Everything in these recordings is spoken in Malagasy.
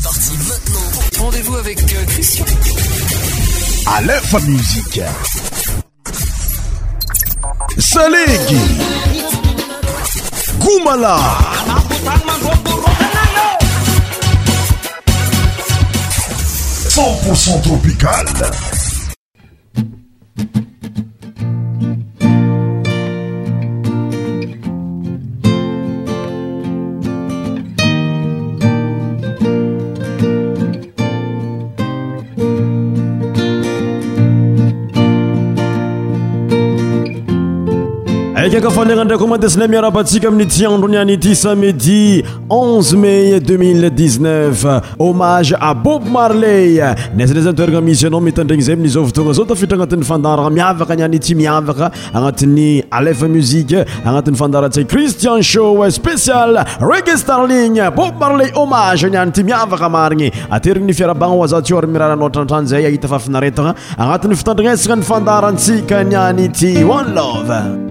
C'est parti maintenant. Rendez-vous avec euh, Christian. À l'info musique. Salegi. Goumala. Cent tropical. afalana drao mandes'na miarabantsika amin'n tiandronyanyity samedi 1 may 2019 omage a bob marley nazanazterana misy anaometandregny zay mi'za vtona zao tafitra anatin'ny fandarana miavaka ny any ty miavaka agnatin'ny alef muzik agnatin'ny fandaras christian show spécial reke starling bob marley homage nyanyity miavaka mariny aterin ny fiarabanaaarymiraanao tratra zay aitiana agnt'y fitandrnesana adaratska ny ayiy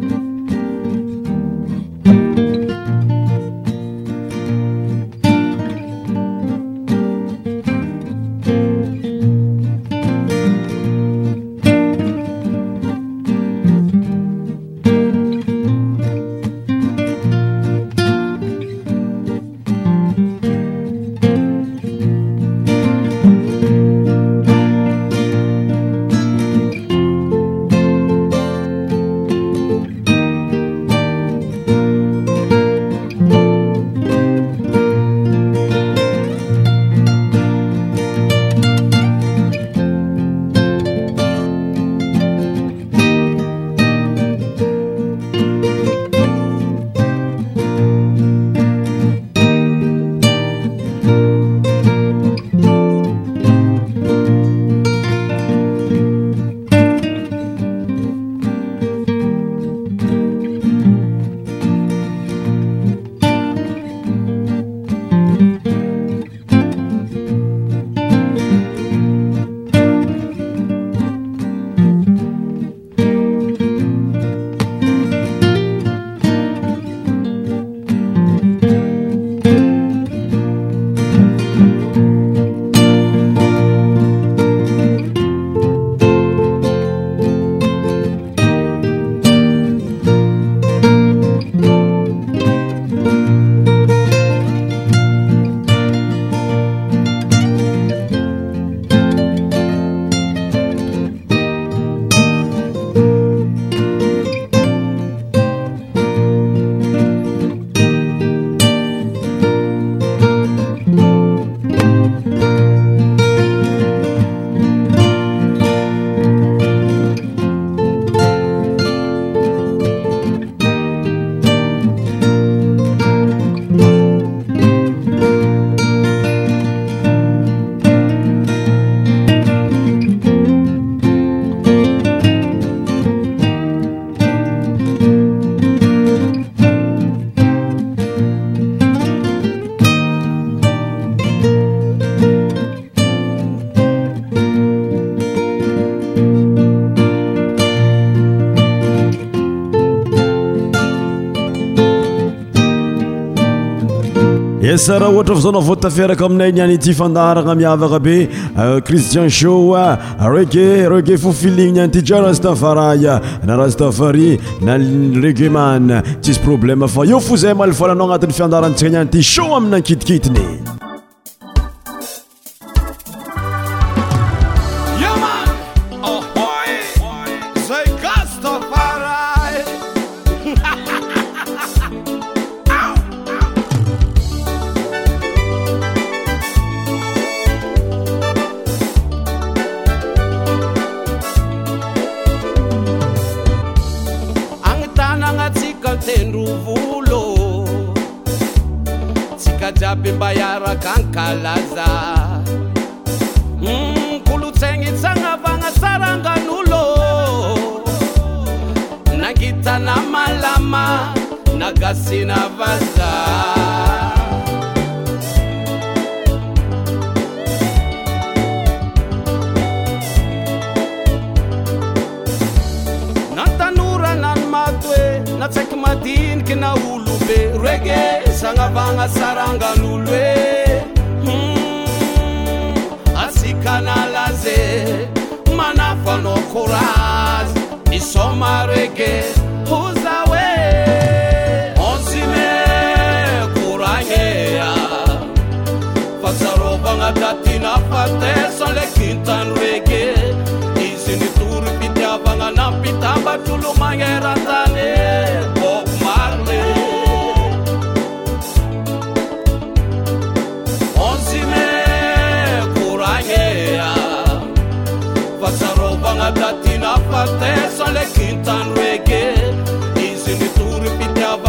saraha ohatra va zao nao vot taferaka aminay nianyty fandarana miavaka be euh, cristian sho euh, reget reget fo filiny ny anyity jarastafaraya naraztafari na regeman tsyisy problèma fa eo fo zay malefolanao agnatin'ny fiandarantsika ny anyity show aminy nankitikitiny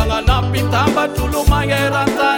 lalapitaba tulumangerantay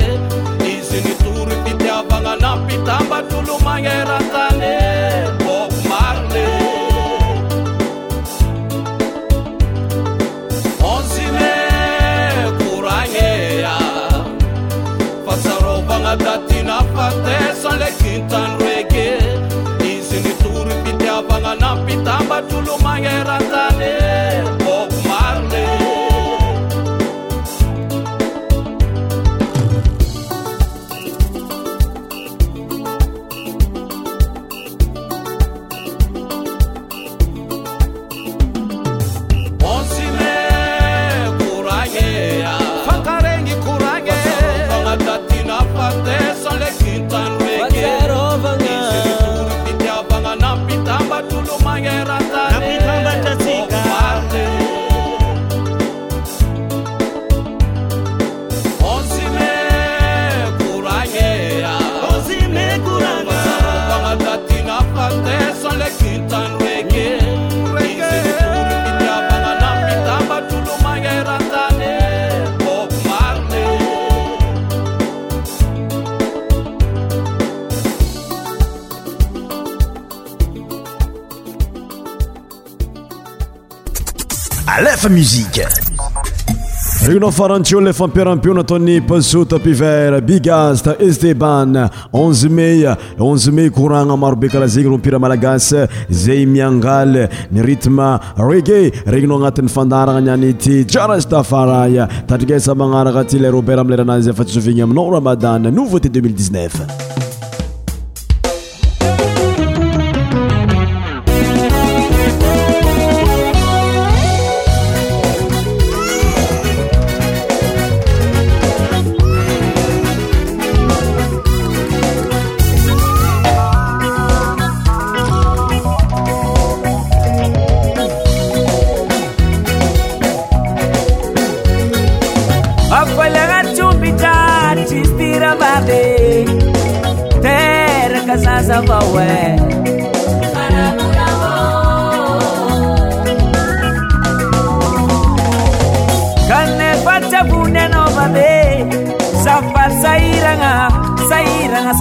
tulumangera regninao farantio ila fampiarampio nataon'ny paso tapiver bigasta esteban onze may onze may koragna marobe karaha zegny ro mpira malagasy zay miangaly ni ritme regey regninao agnatin'ny fandaragna niani ty jarasy ta faray tadrikasa magnaraka aty ila robert ami leranazy efa tysovigny aminao ramadany nouveauté 2019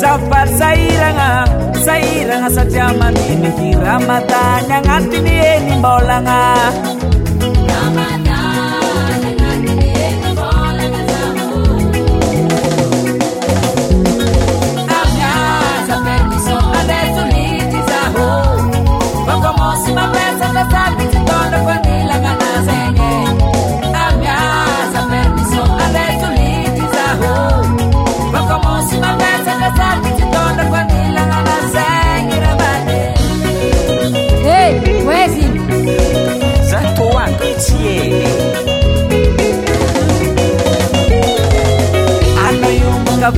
sambat sairanga sairanga sajaman dimitiramatanya nganti ni eni mbolanga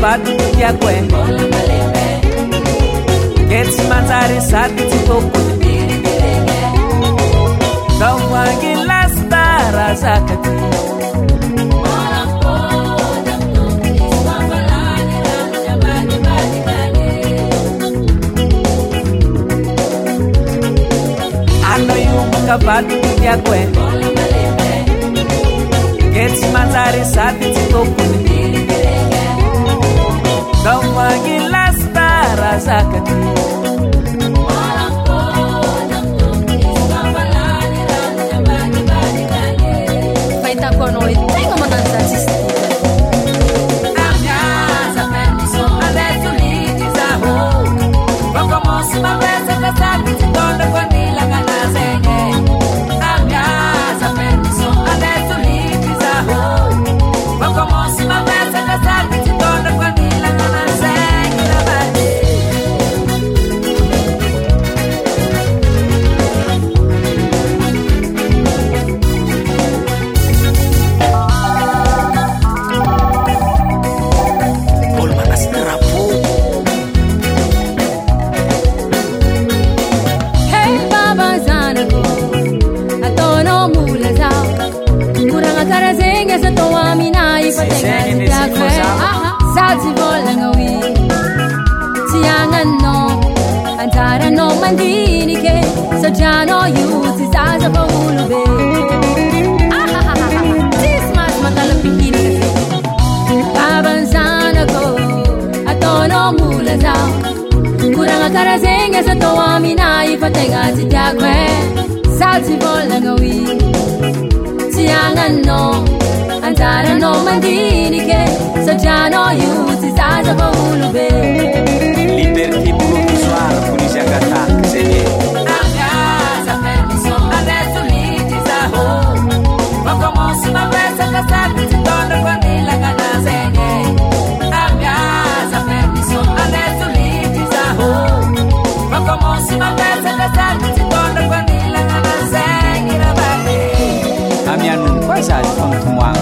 bado tiako e ke tsy manjary sady tsy tokony zao angilastara zaka ty ano iomoka bado tiako e ke tsy manjary قلاستا رازاكت 在放空啊。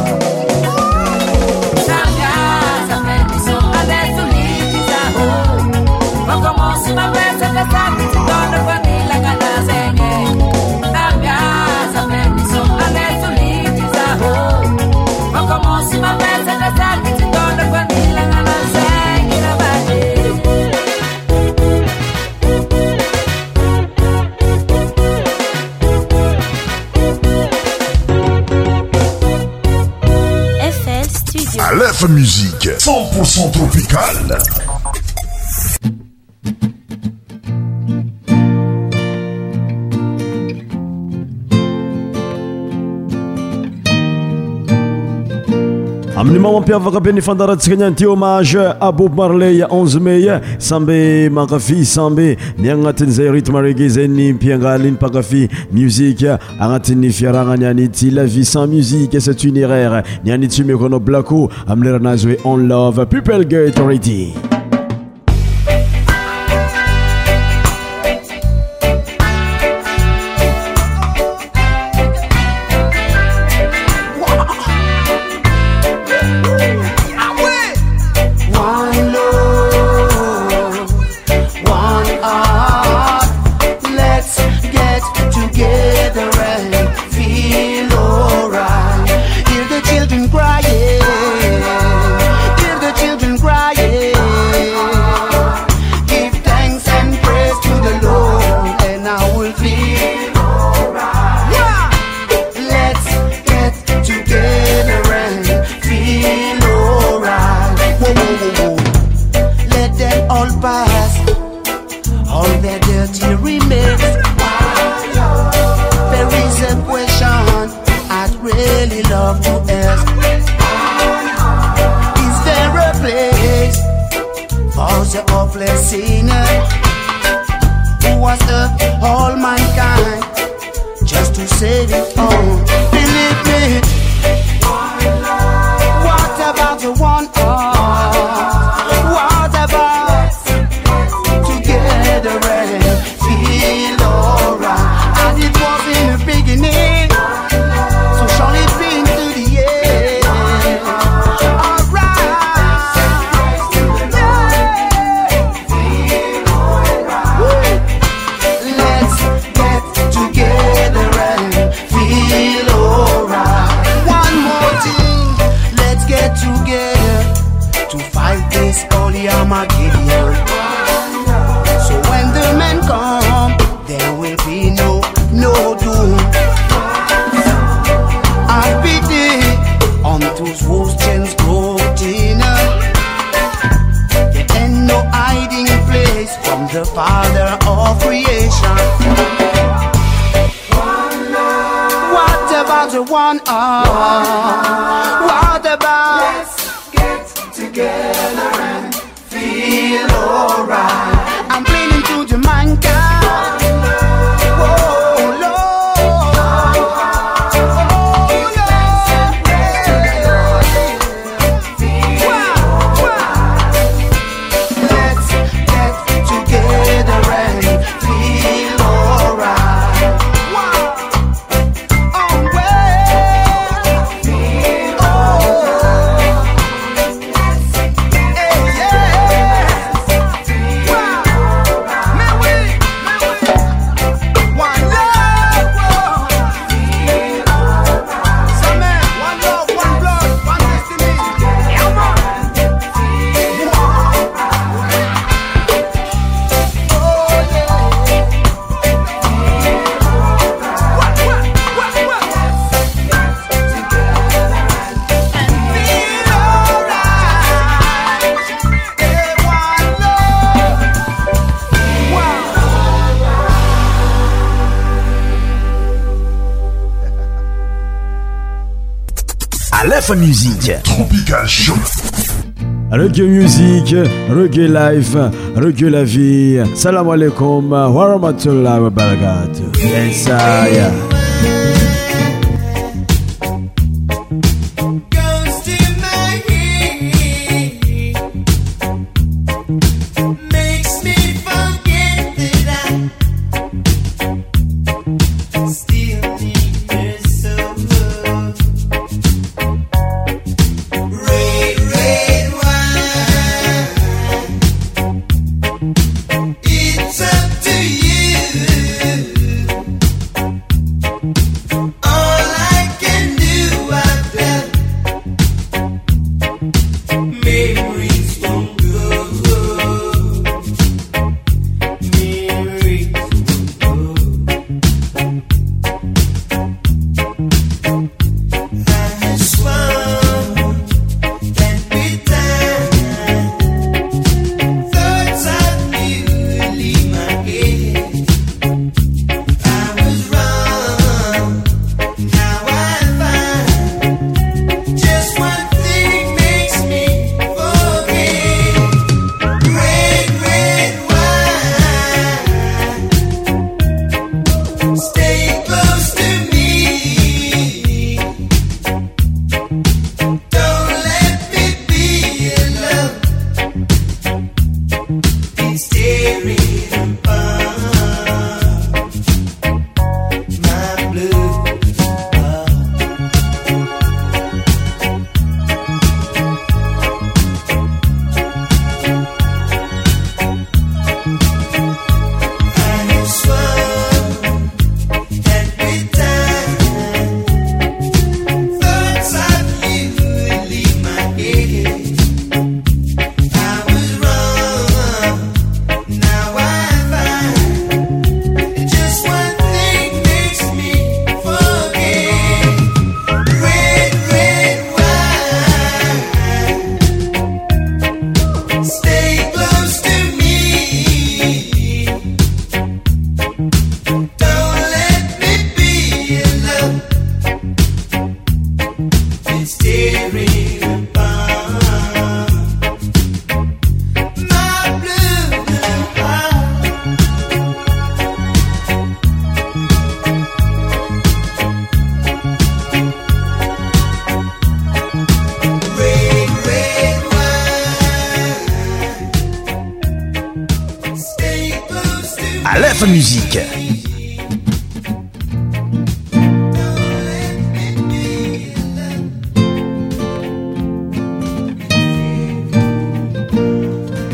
musique 100% tropicale. mamampiaavakambi 'nifandarantsika niany ty homage a boube marley 1ne may samby makafy samby ni agnatin'izay rutmearege zay ni mpiangal iny mpankafy musiq agnatin'ny fiaragna nianyty lavie sans musiqe cet uniraire nianytsymekoanao blako amileranazy hoe on love pupel geterity their dirty remains. There is a question I'd really love to ask. Is there a place for the hopeless sinner who was the all mankind just to save it all? Music. Tropical Show. Reggae music, reggae life, reggae la vie. Salam alaikum, wa wabarakatuh. wa barakatuh.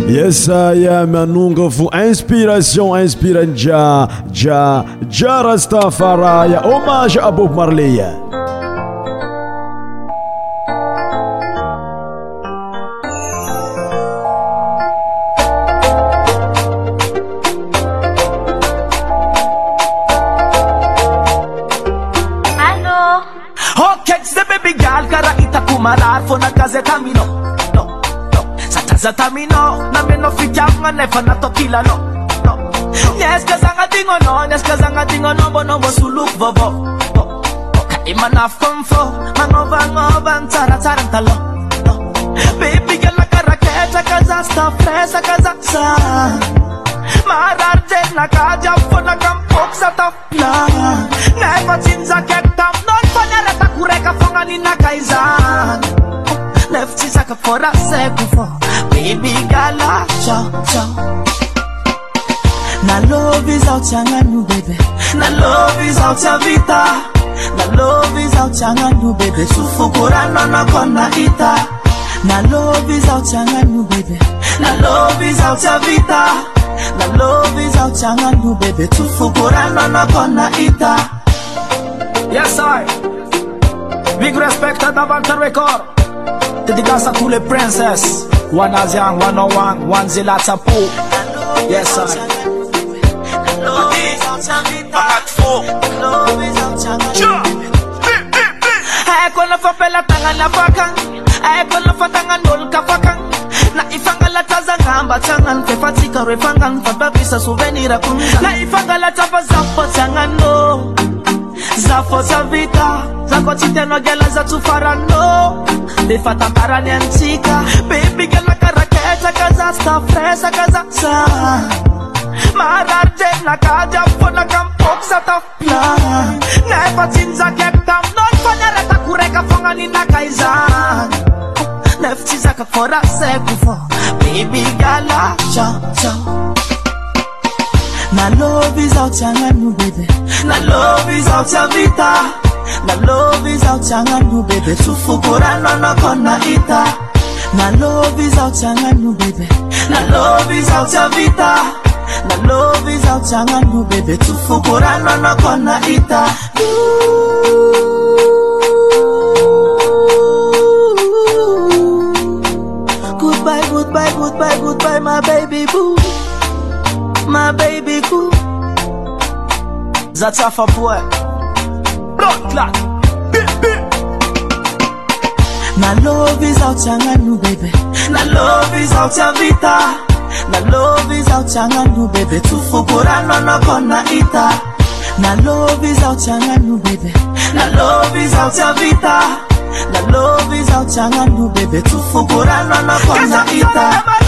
yesaya menungafu inspiration inspiranja a jarastafaraya omage abop marleya azazabbsoloko a manafknfô maôavatarasaataebiklaka raketra kazas tafreskazaamarartenaka jafônaka mpoksatala nfatsinjakaktamnonyfonaratakoreka fognaninakaizanfaaa ibi gala chow chow na love is out changanu bebe na love is out vita na love is out changanu bebe sufukura nono kona ita na love is out changanu bebe na love is out vita na love is out changanu bebe sufukura nono kona ita yes i big respect at avant record Dédicace à tous les princesses. One Azian, one on one, one Zilata Pou. Yes, sir. Ayeko na fa pela tanga na fakang Ayeko na fa tanga ndol fakan. fakang Na ifangala taza ngamba changan Fe fatika refangan Fa babisa souvenir akunza Na ifangala tapa zapa changan no za fotsy avita zako tsy tianao galazatso faragnnô nefa tambarany antsika biby galakaraketraka zasy taforesaka zasa mararitreninaka jam vonaka mipokysatafo plany nefa tsy nizakaak taminony foniaratakoraka fognaninnaka izany nefa tsy zaka forasaiko fô bibygala ah, jaza Na love is out nu baby Na love is out ya vita Na love is out yangandu baby Tufukura nono na ita Na love is out nu baby Na love is out ya vita Na love is out yangandu baby Tufukura nono na ita Ooh. goodbye, goodbye, goodbye, goodbye, my baby boo. my baby cool. That's half a boy. Blood clot. My love is out changanu baby. My love is out your vita. My love is out changanu baby. Tufukura no no kona ita. My love is out changanu baby. My love is out your vita. My love is out changanu baby. Tufukura no no kona ita.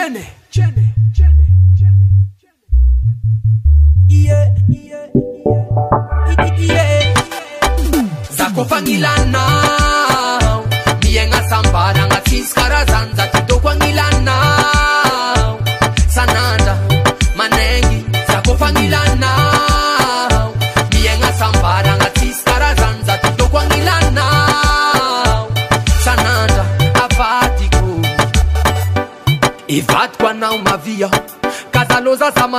Jenny, Jenny.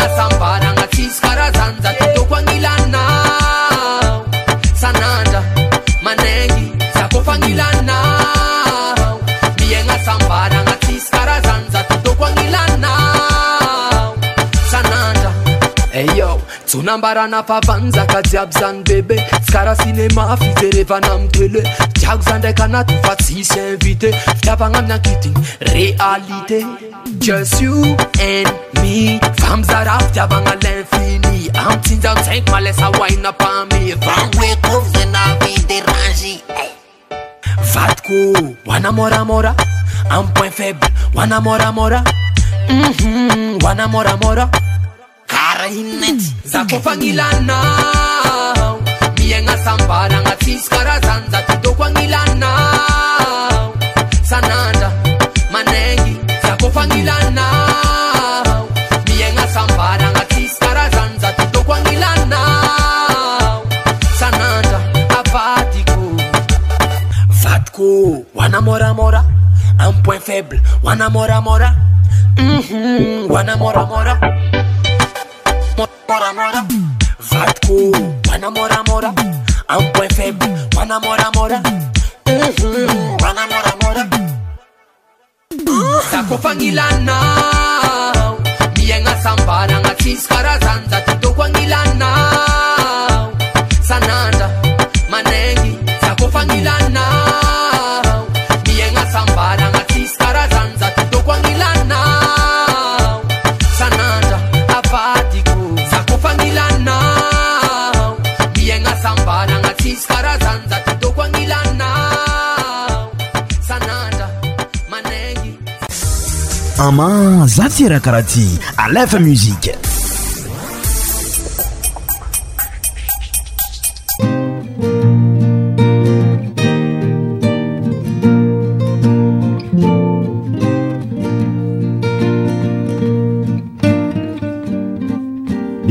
asambana ga tsisykarazanyzattokoanilanao sanatra manengy za kofanilanao ie gna sambana gna tsisykarazanyza totokoanilanao sanatra e ombarana favanyzakajiaby zany bebe zykaa sinema fizerevana atele iako zandaka anatyasyisy invité ivana miyéiéazarah iavanalinfii asinjazamaasaina pamaekavatko aaoiaea zakofaia mignasambaa gna tsisykarazanjaytoko ai saanra managy zakofaniao miagnasambaagna tsisykarazanjytôkoania saanra aayko vatoko hoanamôramôra um point faible hoanamoramôra zaتيرakrati alf musiq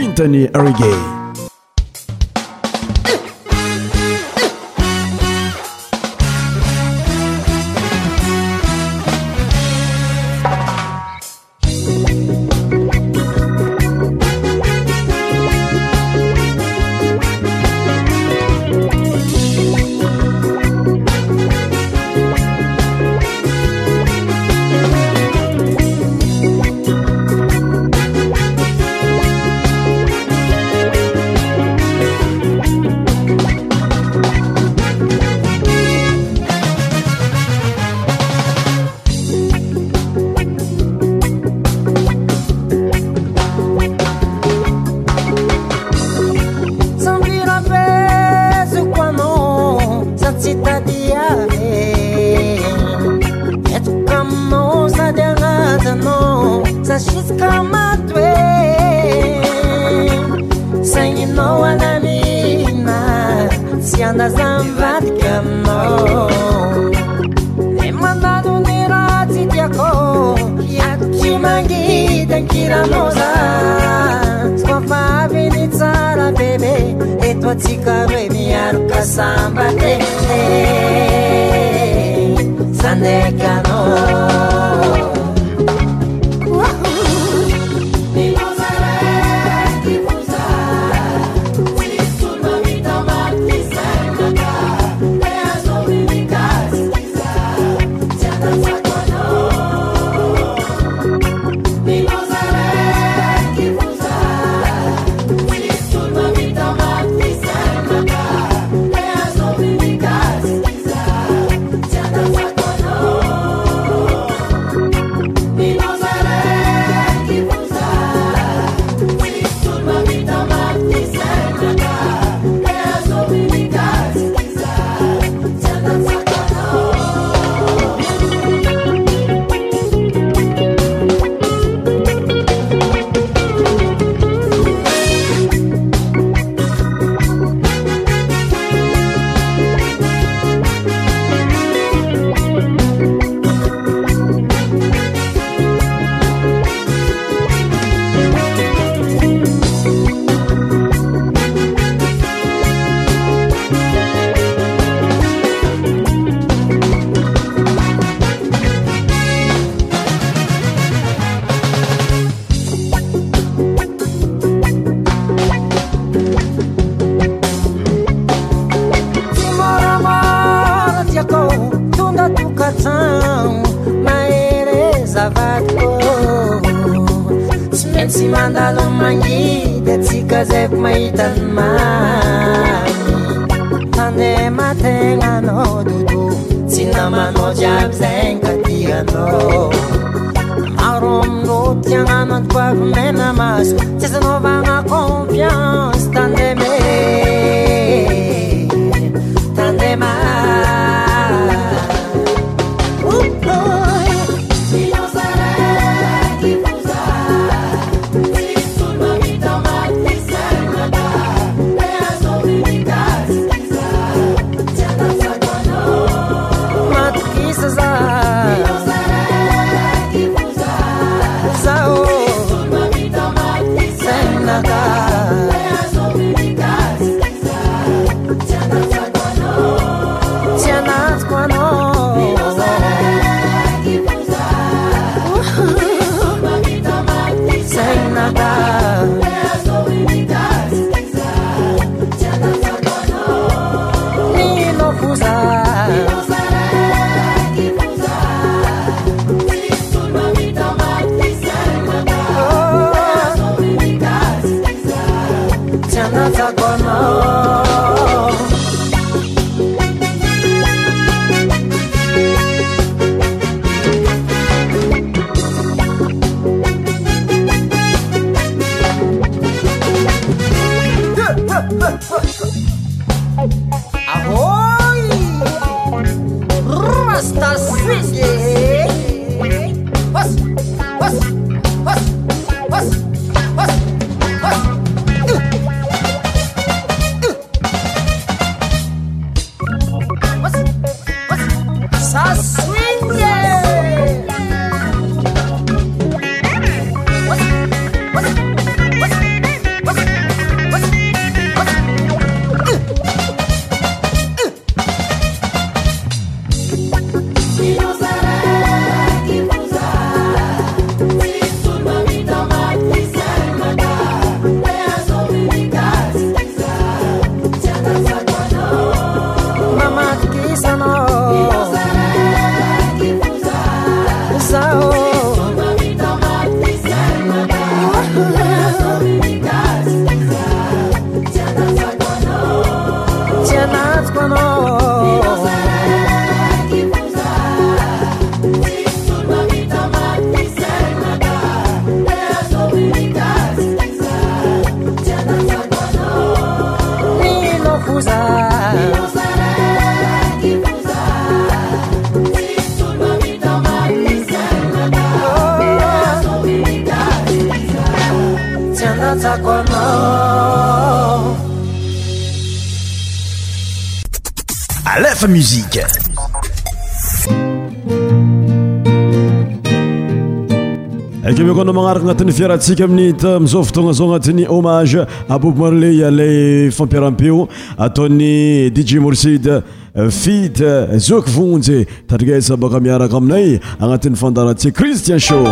Chintamani Reggae. aky meko anao magnaraka agnatin'ny fiarantsika amin'ny tamizao fotogna zao agnatin'ny homage abob marley lay fampiaram-peo ataon'ny dij morside euh, fit euh, zok vonjy tadriasa baka miaraka aminay agnatin'ny fandaratsia christian sho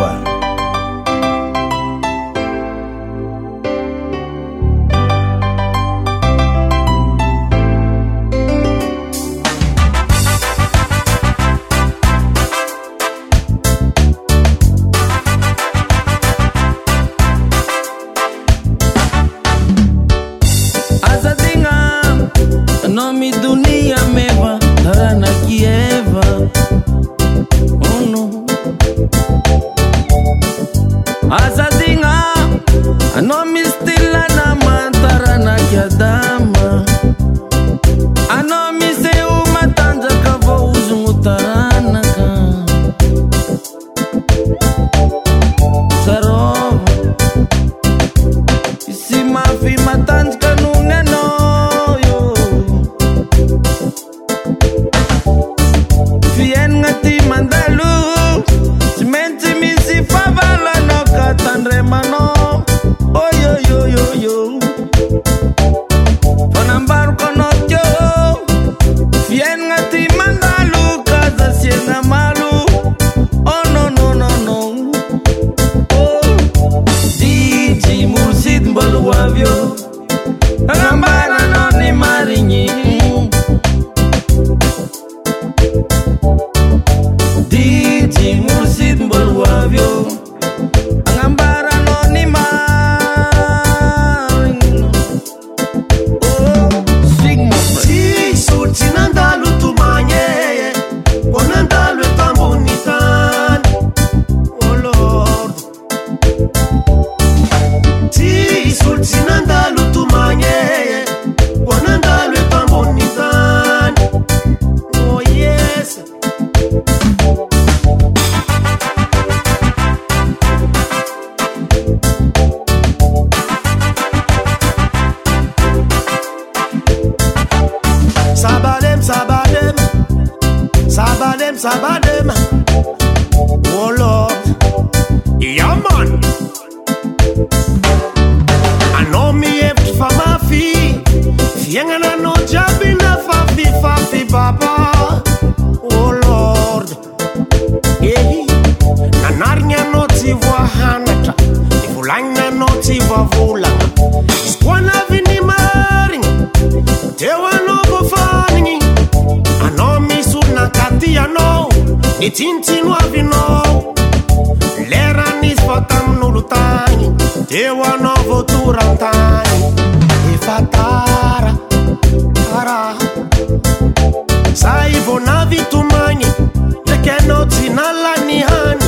alina ny hany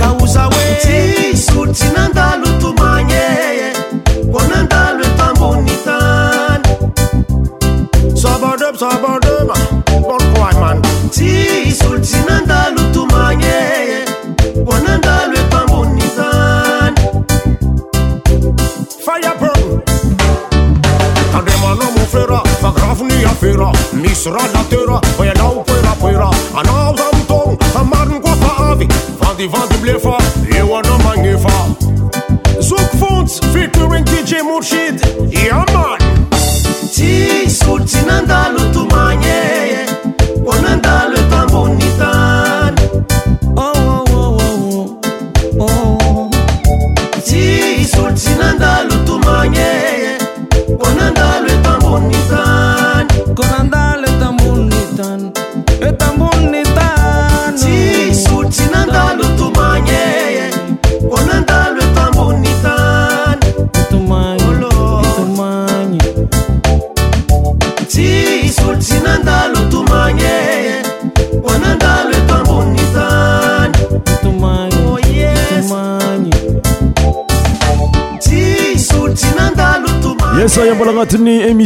ka oza hoe tsisy olo tsy nandalo tomagnee ko nandalo etambony tany sabadema sabadema bonkoay man tsisy olo tsy nandalo tomagnee ko nandalo etambony tany faiapo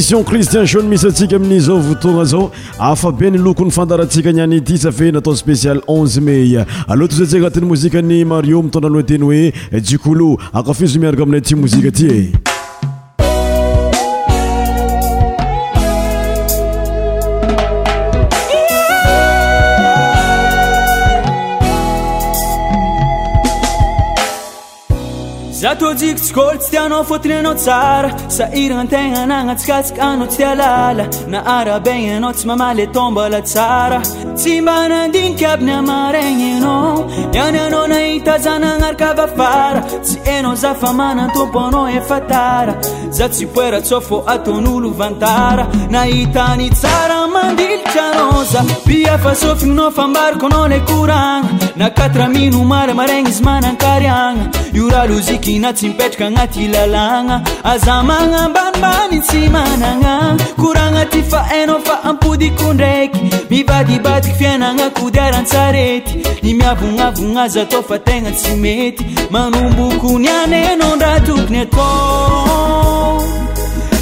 son cristian shon misy antsika amin'n'zao votoagna zao afabenylokon'ny fandarantsika niany ity safe natao spesial 1ne may aloato zaty agnatin'ny mozika ny mario mitondrano teny hoe jukolo akafizy miaraka aminay ty mozika aty e eh. tôjiko sikoly tsy tianao fotony anao tsara sahiraantegna ananatsikatsika anao tsy tia lala na arabaigna anao tsy mamala tombala tsara tsy manandinika abin'ny amaraigna anao iany anao nahita zanaanarakavafara tsy einao za fa manatompoanao efa tara za tsy poeratsao fa ataon'olo vantara nahitany tsara mandilotra nao za pia fasofignanao fambarikoanao ila koragna na katramino mara maragna izy manankaryagna io raha lozikiny na tsy mipetraka agnaty ilalàgna aza magnambanimbani tsy managna koragna ty fa ainao fa ampodiko ndraiky mibadibadika fiainagna kodiaran-tsarety ny miavogna avogna aza atao fa tegna tsy mety manomboko ny ananao ndraa tokony atao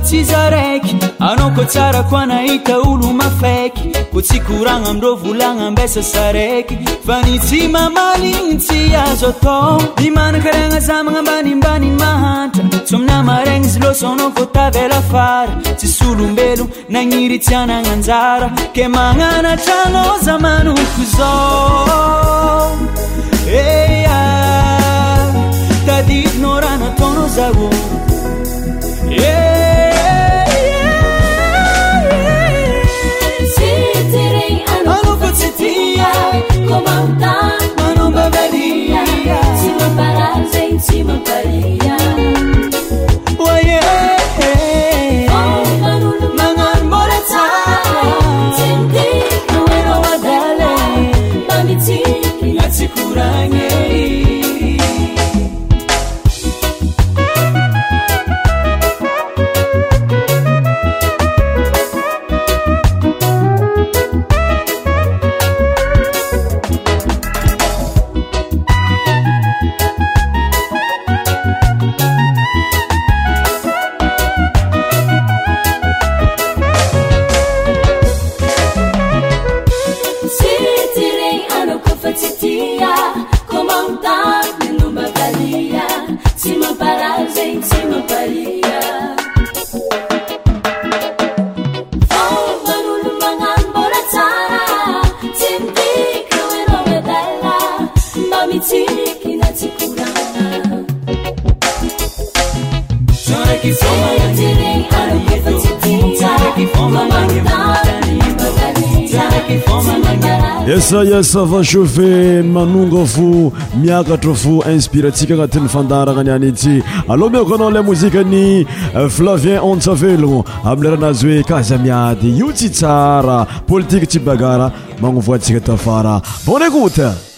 tsi zaraiky anao ko tsara koa nahita olo mafaiky kô tsy koragna amindro volagna ambesa saraiky fa ny tsy mamaligny tsy azo atao ny manakaragna za magnambanimbaniny mahantra sominy a maragna izy losanao fô tabela fary tsysy olombelo nanirytsy agnananjara ke manano tragna za manoko zao ea tadydinao raha nataonao zar sava chavet manonga fo miakatra fo inspirentsika agnatin'ny fandaragna any any tsy alôha mioko anao la mozika ny euh, flavien onsavelogno ami' leranazy hoe kaza miady io tsy tsara politike tsy bagara magnovoatsika tafara bon écoute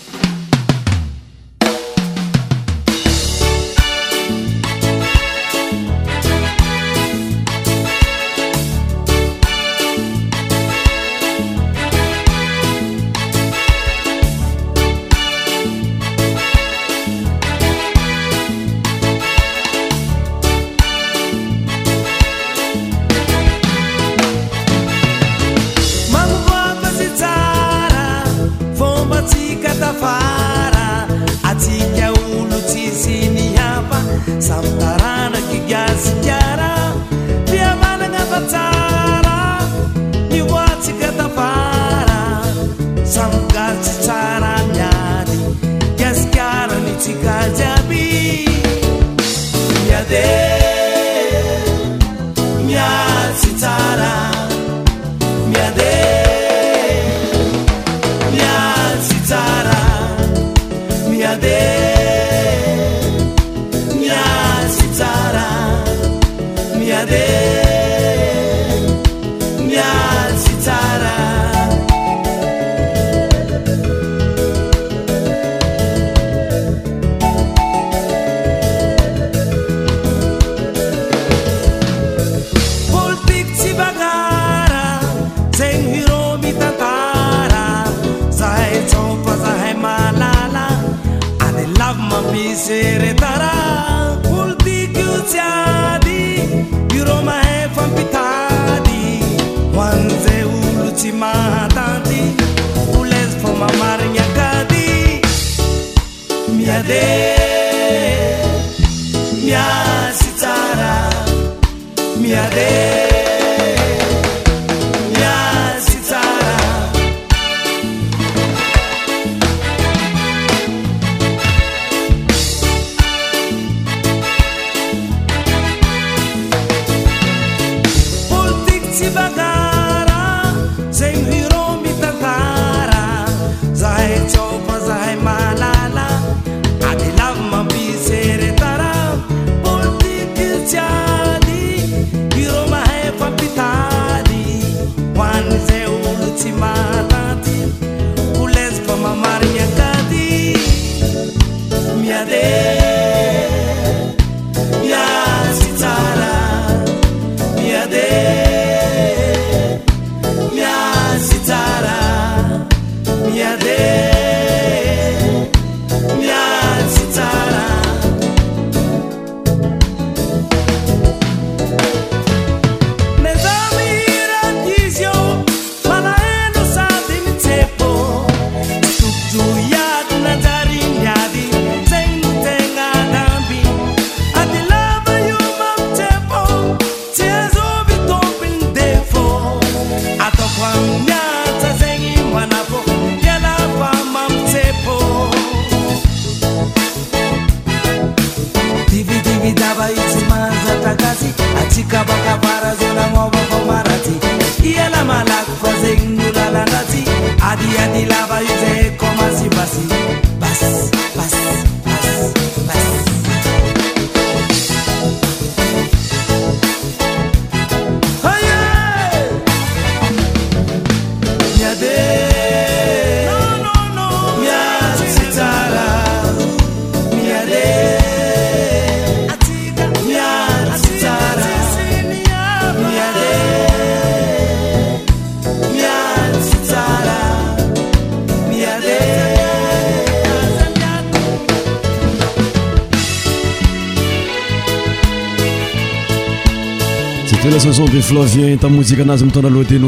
Euh, la chanson be flovien tamin'y mozika anazy mitona aloha teny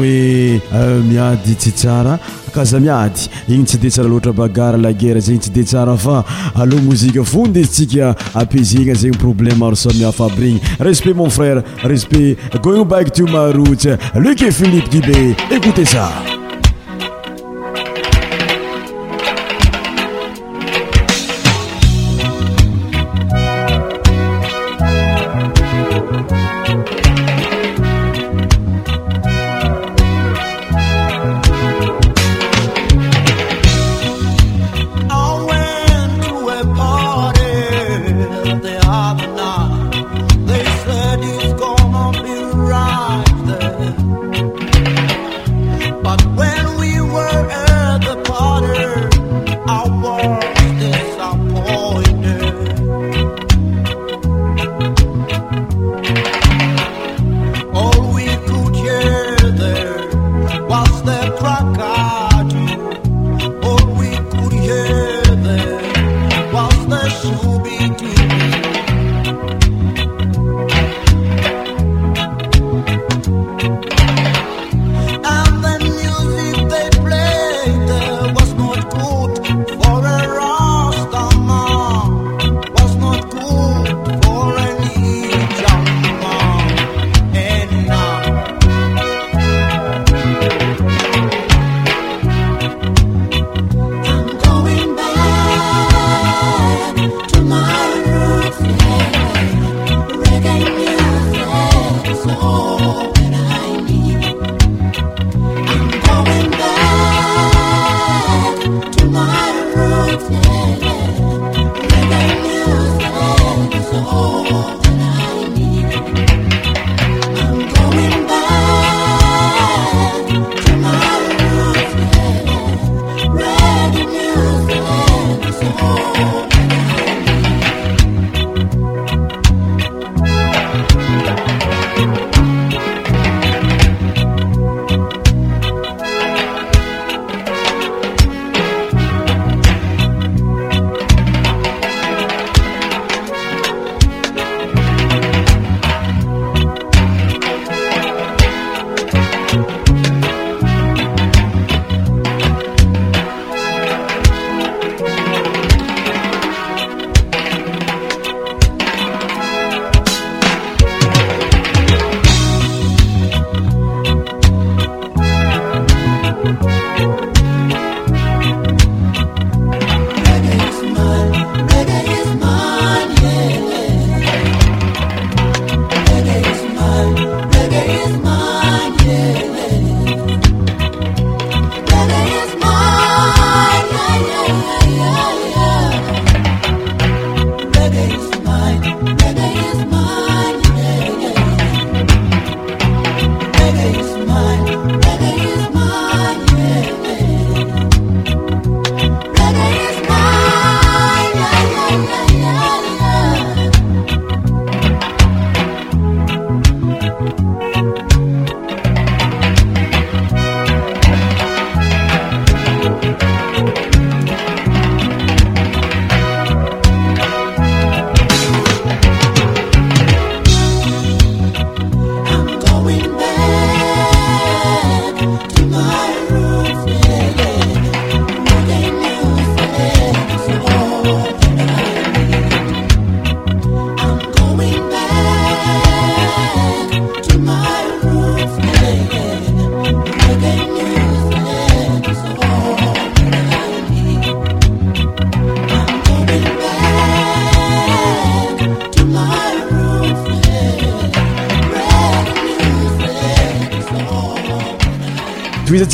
hoe miadi tsy tsara kaza miady igny tsy di tsara loatra bagara la gera zegny tsy di tsara fa aloha mozika fondy izytsika apizegna zegny problème aro samihafaaby regny respect mon frère respect goin bak to marotsy luke philipe dibe écoute sa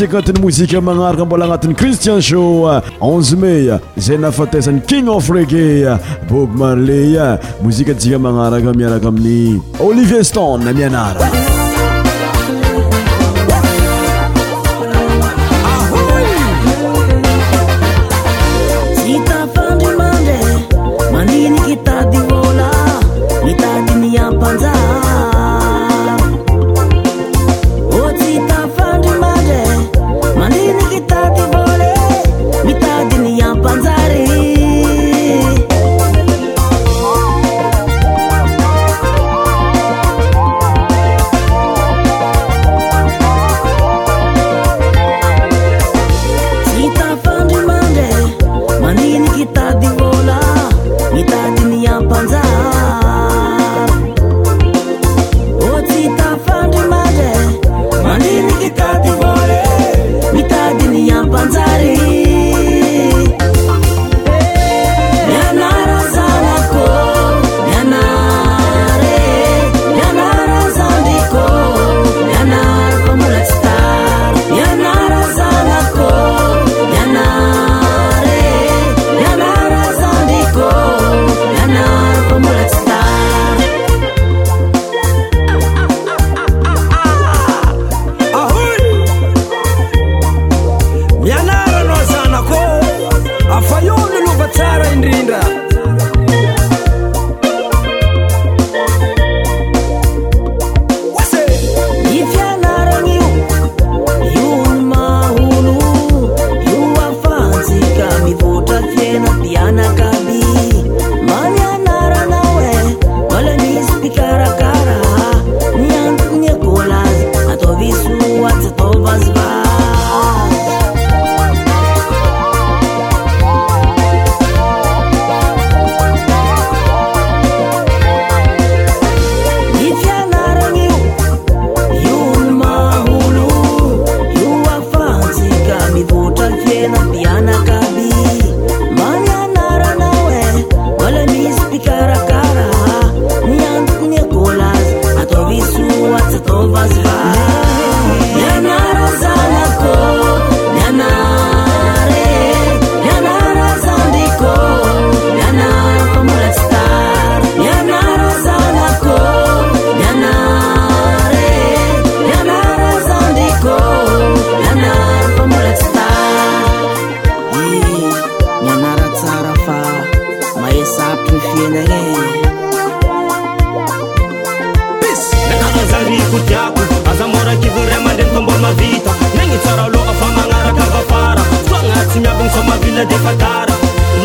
agnatiny mozika magnaraka mbola agnatin'y christian show 1 may zay nafateisan'ny king of regey bob marley mozikatsika magnaraka miaraka amin'ny olivier ston mianara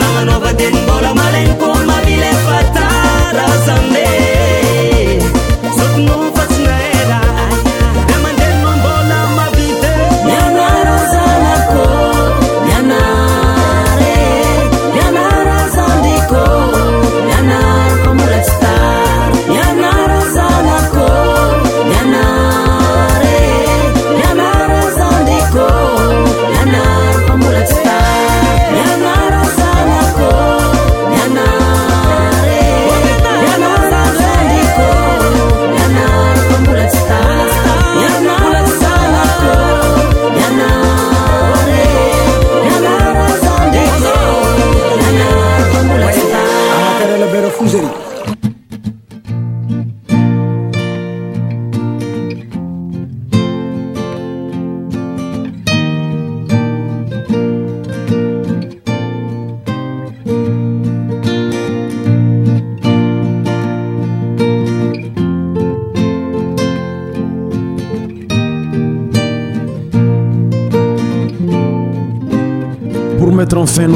نمnoبدeنبلa ملنكولمابiلe فتارزم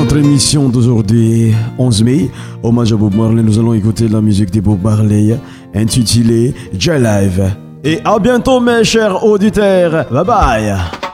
notre émission d'aujourd'hui, 11 mai, hommage à Bob Marley, nous allons écouter la musique de Bob Marley intitulée J Live. Et à bientôt mes chers auditeurs. Bye bye.